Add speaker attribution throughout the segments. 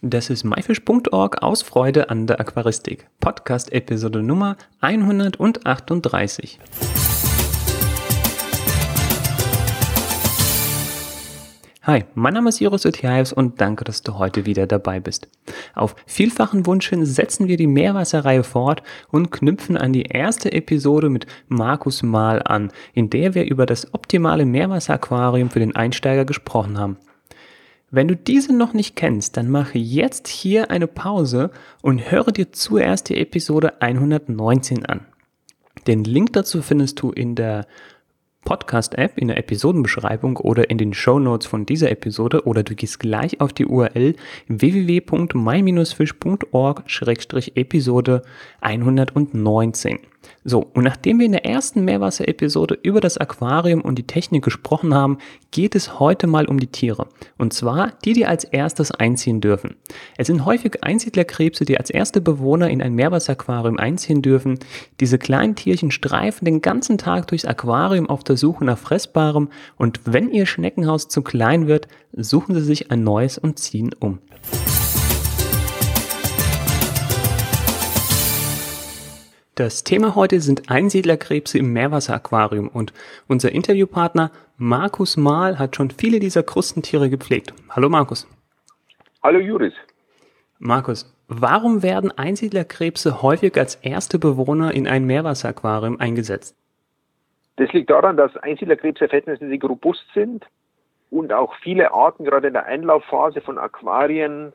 Speaker 1: Das ist myfish.org aus Freude an der Aquaristik. Podcast Episode Nummer 138. Hi, mein Name ist Joris Utiaevs und danke, dass du heute wieder dabei bist. Auf vielfachen Wunsch hin setzen wir die Meerwasserreihe fort und knüpfen an die erste Episode mit Markus Mahl an, in der wir über das optimale Meerwasseraquarium für den Einsteiger gesprochen haben. Wenn du diese noch nicht kennst, dann mache jetzt hier eine Pause und höre dir zuerst die Episode 119 an. Den Link dazu findest du in der Podcast-App, in der Episodenbeschreibung oder in den Show Notes von dieser Episode oder du gehst gleich auf die URL www.my-fish.org-episode 119. So, und nachdem wir in der ersten Meerwasser-Episode über das Aquarium und die Technik gesprochen haben, geht es heute mal um die Tiere. Und zwar die, die als erstes einziehen dürfen. Es sind häufig Einsiedlerkrebse, die als erste Bewohner in ein Meerwasseraquarium einziehen dürfen. Diese kleinen Tierchen streifen den ganzen Tag durchs Aquarium auf der Suche nach Fressbarem und wenn ihr Schneckenhaus zu klein wird, suchen sie sich ein neues und ziehen um. Das Thema heute sind Einsiedlerkrebse im Meerwasseraquarium und unser Interviewpartner Markus Mahl hat schon viele dieser Krustentiere gepflegt. Hallo Markus.
Speaker 2: Hallo Juris.
Speaker 1: Markus, warum werden Einsiedlerkrebse häufig als erste Bewohner in ein Meerwasseraquarium eingesetzt?
Speaker 2: Das liegt daran, dass Einsiedlerkrebse verhältnismäßig robust sind und auch viele Arten gerade in der Einlaufphase von Aquarien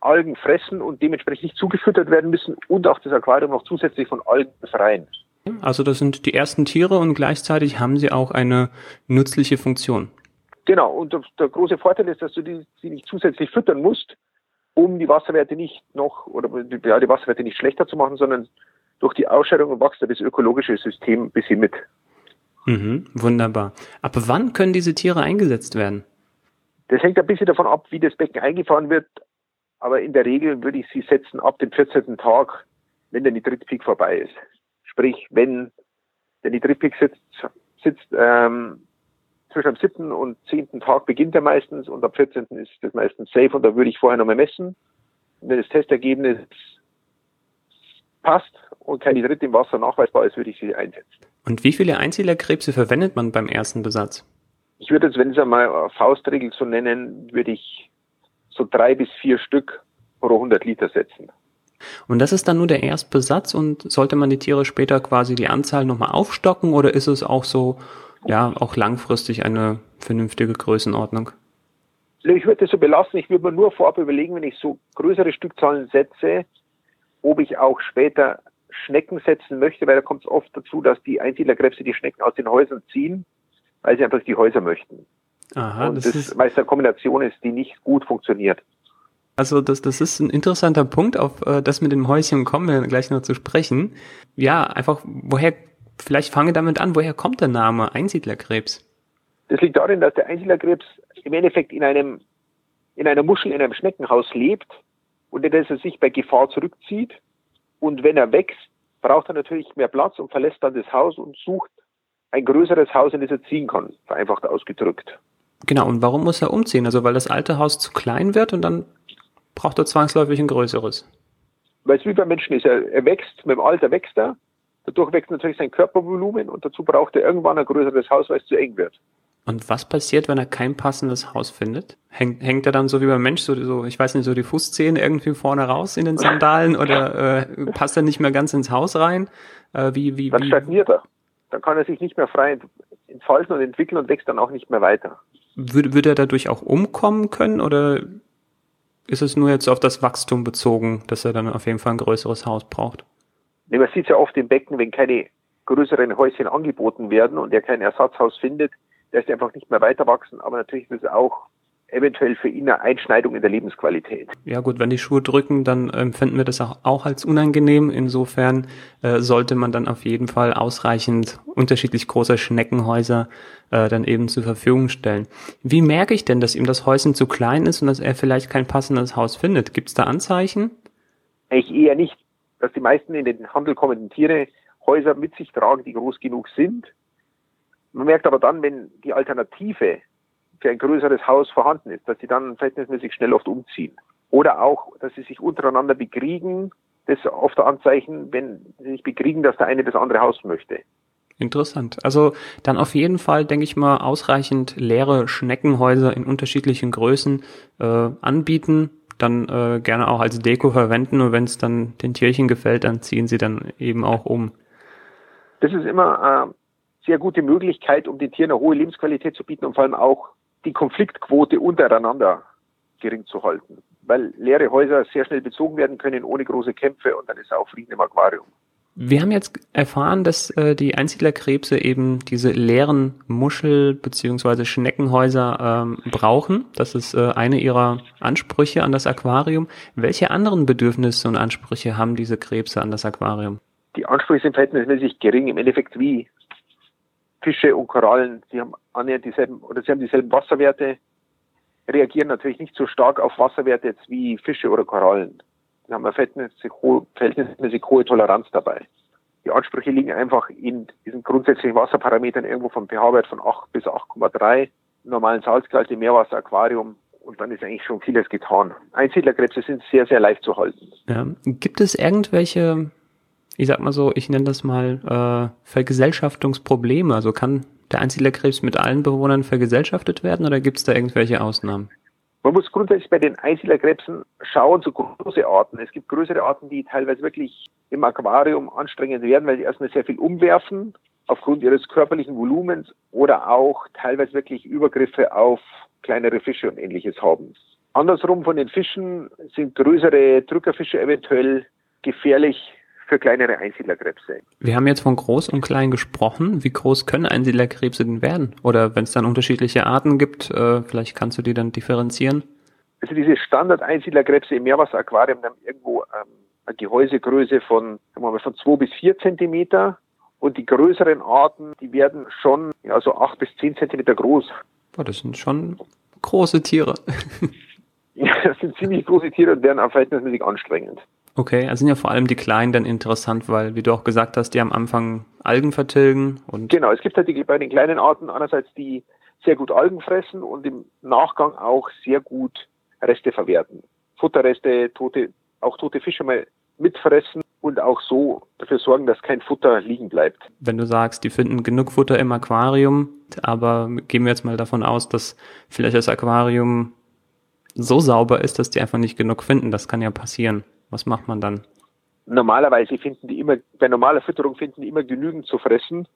Speaker 2: Algen fressen und dementsprechend nicht zugefüttert werden müssen und auch das Aquarium noch zusätzlich von Algen befreien.
Speaker 1: Also das sind die ersten Tiere und gleichzeitig haben sie auch eine nützliche Funktion.
Speaker 2: Genau, und der große Vorteil ist, dass du die, sie nicht zusätzlich füttern musst, um die Wasserwerte nicht noch oder ja, die Wasserwerte nicht schlechter zu machen, sondern durch die Ausscheidung wächst das ökologische System ein bisschen mit.
Speaker 1: Mhm, wunderbar. Ab wann können diese Tiere eingesetzt werden?
Speaker 2: Das hängt ein bisschen davon ab, wie das Becken eingefahren wird, aber in der Regel würde ich sie setzen ab dem 14. Tag, wenn der Nitritpeak vorbei ist. Sprich, wenn der Nitritpeak sitzt, sitzt ähm, zwischen dem 7. und 10. Tag beginnt er meistens und ab 14. ist das meistens safe und da würde ich vorher nochmal messen. Und wenn das Testergebnis passt und kein Nitrit im Wasser nachweisbar ist, würde ich sie einsetzen.
Speaker 1: Und wie viele Einzielerkrebse verwendet man beim ersten Besatz?
Speaker 2: Ich würde jetzt, wenn Sie einmal Faustregel so nennen, würde ich so drei bis vier Stück pro 100 Liter setzen.
Speaker 1: Und das ist dann nur der Erstbesatz und sollte man die Tiere später quasi die Anzahl nochmal aufstocken oder ist es auch so, ja, auch langfristig eine vernünftige Größenordnung?
Speaker 2: Ich würde das so belassen. Ich würde mir nur vorab überlegen, wenn ich so größere Stückzahlen setze, ob ich auch später Schnecken setzen möchte, weil da kommt es oft dazu, dass die Einsiedlerkrebse die Schnecken aus den Häusern ziehen, weil sie einfach die Häuser möchten. Aha, und das, das ist, weil es eine Kombination ist, die nicht gut funktioniert.
Speaker 1: Also das, das ist ein interessanter Punkt, auf äh, das mit dem Häuschen kommen wir gleich noch zu sprechen. Ja, einfach, woher, vielleicht fange damit an, woher kommt der Name Einsiedlerkrebs?
Speaker 2: Das liegt darin, dass der Einsiedlerkrebs im Endeffekt in einem, in einer Muschel, in einem Schneckenhaus lebt und in das er sich bei Gefahr zurückzieht. Und wenn er wächst, braucht er natürlich mehr Platz und verlässt dann das Haus und sucht ein größeres Haus, in das er ziehen kann, vereinfacht ausgedrückt.
Speaker 1: Genau, und warum muss er umziehen? Also weil das alte Haus zu klein wird und dann braucht er zwangsläufig ein größeres.
Speaker 2: Weil es wie beim Menschen ist, er, er wächst, mit dem Alter wächst er, dadurch wächst natürlich sein Körpervolumen und dazu braucht er irgendwann ein größeres Haus, weil es zu eng wird.
Speaker 1: Und was passiert, wenn er kein passendes Haus findet? Hängt, hängt er dann so wie beim Mensch, so, so, ich weiß nicht, so die Fußzehen irgendwie vorne raus in den Sandalen oder äh, passt er nicht mehr ganz ins Haus rein?
Speaker 2: Äh, wie, wie, dann stagniert er. Dann kann er sich nicht mehr frei entfalten und entwickeln und wächst dann auch nicht mehr weiter.
Speaker 1: Würde, würde er dadurch auch umkommen können oder ist es nur jetzt auf das Wachstum bezogen, dass er dann auf jeden Fall ein größeres Haus braucht?
Speaker 2: Nee, man sieht ja oft im Becken, wenn keine größeren Häuschen angeboten werden und er kein Ersatzhaus findet, lässt er einfach nicht mehr weiter wachsen. Aber natürlich ist es auch eventuell für ihn eine Einschneidung in der Lebensqualität.
Speaker 1: Ja gut, wenn die Schuhe drücken, dann empfinden wir das auch, auch als unangenehm. Insofern äh, sollte man dann auf jeden Fall ausreichend unterschiedlich große Schneckenhäuser äh, dann eben zur Verfügung stellen. Wie merke ich denn, dass ihm das Häuschen zu klein ist und dass er vielleicht kein passendes Haus findet? Gibt es da Anzeichen?
Speaker 2: Ich eher nicht, dass die meisten in den Handel kommenden Tiere Häuser mit sich tragen, die groß genug sind. Man merkt aber dann, wenn die Alternative für ein größeres Haus vorhanden ist, dass sie dann verhältnismäßig schnell oft umziehen. Oder auch, dass sie sich untereinander bekriegen. Das ist oft ein Anzeichen, wenn sie sich bekriegen, dass der eine das andere Haus möchte.
Speaker 1: Interessant. Also dann auf jeden Fall, denke ich mal, ausreichend leere Schneckenhäuser in unterschiedlichen Größen äh, anbieten, dann äh, gerne auch als Deko verwenden und wenn es dann den Tierchen gefällt, dann ziehen sie dann eben auch um.
Speaker 2: Das ist immer eine sehr gute Möglichkeit, um den Tieren eine hohe Lebensqualität zu bieten und vor allem auch die Konfliktquote untereinander gering zu halten. Weil leere Häuser sehr schnell bezogen werden können ohne große Kämpfe und dann ist auch Frieden im Aquarium.
Speaker 1: Wir haben jetzt erfahren, dass äh, die Einsiedlerkrebse eben diese leeren Muschel- bzw. Schneckenhäuser ähm, brauchen. Das ist äh, eine ihrer Ansprüche an das Aquarium. Welche anderen Bedürfnisse und Ansprüche haben diese Krebse an das Aquarium?
Speaker 2: Die Ansprüche sind verhältnismäßig gering, im Endeffekt wie Fische und Korallen. Sie haben annähernd dieselben oder sie haben dieselben Wasserwerte, reagieren natürlich nicht so stark auf Wasserwerte jetzt wie Fische oder Korallen wir haben eine verhältnismäßig hohe, verhältnismäßig hohe Toleranz dabei. Die Ansprüche liegen einfach in diesen grundsätzlichen Wasserparametern irgendwo vom pH-Wert von 8 bis 8,3, normalen Salzgehalt im Meerwasser, Aquarium und dann ist eigentlich schon vieles getan. Einsiedlerkrebse sind sehr, sehr leicht zu halten.
Speaker 1: Ja. Gibt es irgendwelche, ich sag mal so, ich nenne das mal äh, Vergesellschaftungsprobleme? Also kann der Einsiedlerkrebs mit allen Bewohnern vergesellschaftet werden oder gibt es da irgendwelche Ausnahmen?
Speaker 2: Man muss grundsätzlich bei den Einsiedlerkrebsen schauen, so große Arten. Es gibt größere Arten, die teilweise wirklich im Aquarium anstrengend werden, weil sie erstmal sehr viel umwerfen aufgrund ihres körperlichen Volumens oder auch teilweise wirklich Übergriffe auf kleinere Fische und ähnliches haben. Andersrum von den Fischen sind größere Drückerfische eventuell gefährlich für kleinere Einsiedlerkrebse.
Speaker 1: Wir haben jetzt von groß und klein gesprochen. Wie groß können Einsiedlerkrebse denn werden? Oder wenn es dann unterschiedliche Arten gibt, äh, vielleicht kannst du die dann differenzieren?
Speaker 2: Also diese Standard-Einsiedlerkrebse im Meerwasseraquarium haben irgendwo ähm, eine Gehäusegröße von, sagen wir mal, von zwei bis vier Zentimeter. Und die größeren Arten, die werden schon ja, so acht bis zehn Zentimeter groß.
Speaker 1: Boah, das sind schon große Tiere.
Speaker 2: ja, das sind ziemlich große Tiere und werden auch verhältnismäßig anstrengend.
Speaker 1: Okay, also sind ja vor allem die Kleinen dann interessant, weil, wie du auch gesagt hast, die am Anfang Algen vertilgen und.
Speaker 2: Genau, es gibt halt die, bei den kleinen Arten einerseits die sehr gut Algen fressen und im Nachgang auch sehr gut Reste verwerten. Futterreste, tote, auch tote Fische mal mitfressen und auch so dafür sorgen, dass kein Futter liegen bleibt.
Speaker 1: Wenn du sagst, die finden genug Futter im Aquarium, aber gehen wir jetzt mal davon aus, dass vielleicht das Aquarium so sauber ist, dass die einfach nicht genug finden. Das kann ja passieren. Was macht man dann?
Speaker 2: Normalerweise finden die immer, bei normaler Fütterung finden die immer genügend zu fressen.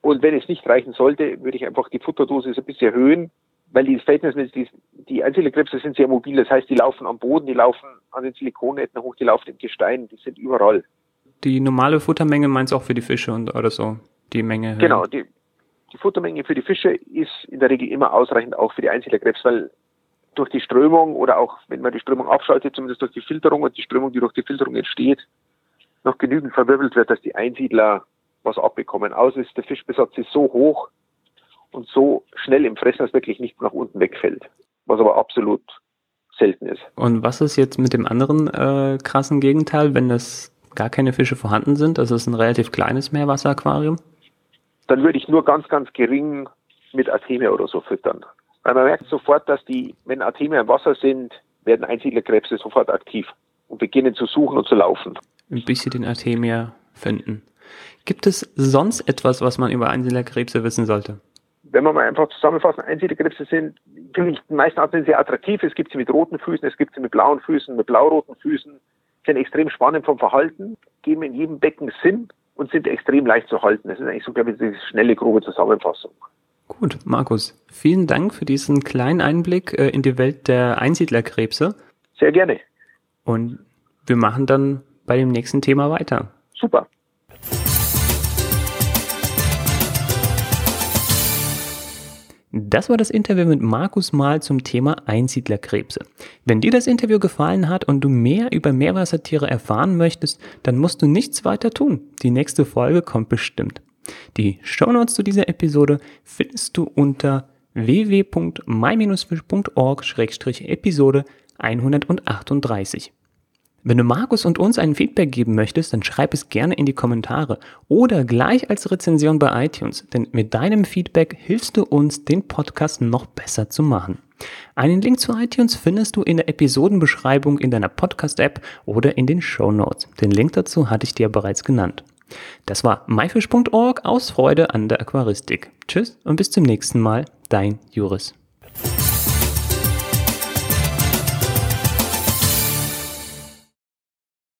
Speaker 2: Und wenn es nicht reichen sollte, würde ich einfach die Futterdosis ein bisschen erhöhen, weil die verhältnismäßig, die, die Einzelkrebse sind sehr mobil. Das heißt, die laufen am Boden, die laufen an den Silikonnetzen hoch, die laufen im Gestein, die sind überall.
Speaker 1: Die normale Futtermenge meinst du auch für die Fische und oder so? Die Menge?
Speaker 2: Genau, die, die Futtermenge für die Fische ist in der Regel immer ausreichend auch für die Einzelkrebs, weil durch die Strömung oder auch wenn man die Strömung abschaltet, zumindest durch die Filterung und die Strömung, die durch die Filterung entsteht, noch genügend verwirbelt wird, dass die Einsiedler was abbekommen. Außer ist der Fischbesatz ist so hoch und so schnell im Fressen, dass wirklich nicht nach unten wegfällt. Was aber absolut selten ist.
Speaker 1: Und was ist jetzt mit dem anderen äh, krassen Gegenteil, wenn das gar keine Fische vorhanden sind? Das ist ein relativ kleines Meerwasseraquarium.
Speaker 2: Dann würde ich nur ganz, ganz gering mit Artemia oder so füttern. Weil man merkt sofort, dass die, wenn Artemia im Wasser sind, werden Einsiedlerkrebse sofort aktiv und beginnen zu suchen und zu laufen.
Speaker 1: Bis sie den Artemia finden. Gibt es sonst etwas, was man über Einsiedlerkrebse wissen sollte?
Speaker 2: Wenn wir mal einfach zusammenfassen, Einsiedlerkrebse sind, finde ich, die meisten Arten sehr attraktiv. Es gibt sie mit roten Füßen, es gibt sie mit blauen Füßen, mit blau-roten Füßen, sind extrem spannend vom Verhalten, geben in jedem Becken Sinn und sind extrem leicht zu halten. Das ist eigentlich so, glaube ich, die schnelle, grobe Zusammenfassung.
Speaker 1: Gut, Markus, vielen Dank für diesen kleinen Einblick äh, in die Welt der Einsiedlerkrebse.
Speaker 2: Sehr gerne.
Speaker 1: Und wir machen dann bei dem nächsten Thema weiter.
Speaker 2: Super.
Speaker 1: Das war das Interview mit Markus Mahl zum Thema Einsiedlerkrebse. Wenn dir das Interview gefallen hat und du mehr über Meerwassertiere erfahren möchtest, dann musst du nichts weiter tun. Die nächste Folge kommt bestimmt. Die Shownotes zu dieser Episode findest du unter www.my-fish.org-episode 138. Wenn du Markus und uns ein Feedback geben möchtest, dann schreib es gerne in die Kommentare oder gleich als Rezension bei iTunes, denn mit deinem Feedback hilfst du uns, den Podcast noch besser zu machen. Einen Link zu iTunes findest du in der Episodenbeschreibung in deiner Podcast-App oder in den Show Notes. Den Link dazu hatte ich dir bereits genannt. Das war myfish.org aus Freude an der Aquaristik. Tschüss und bis zum nächsten Mal, dein Juris.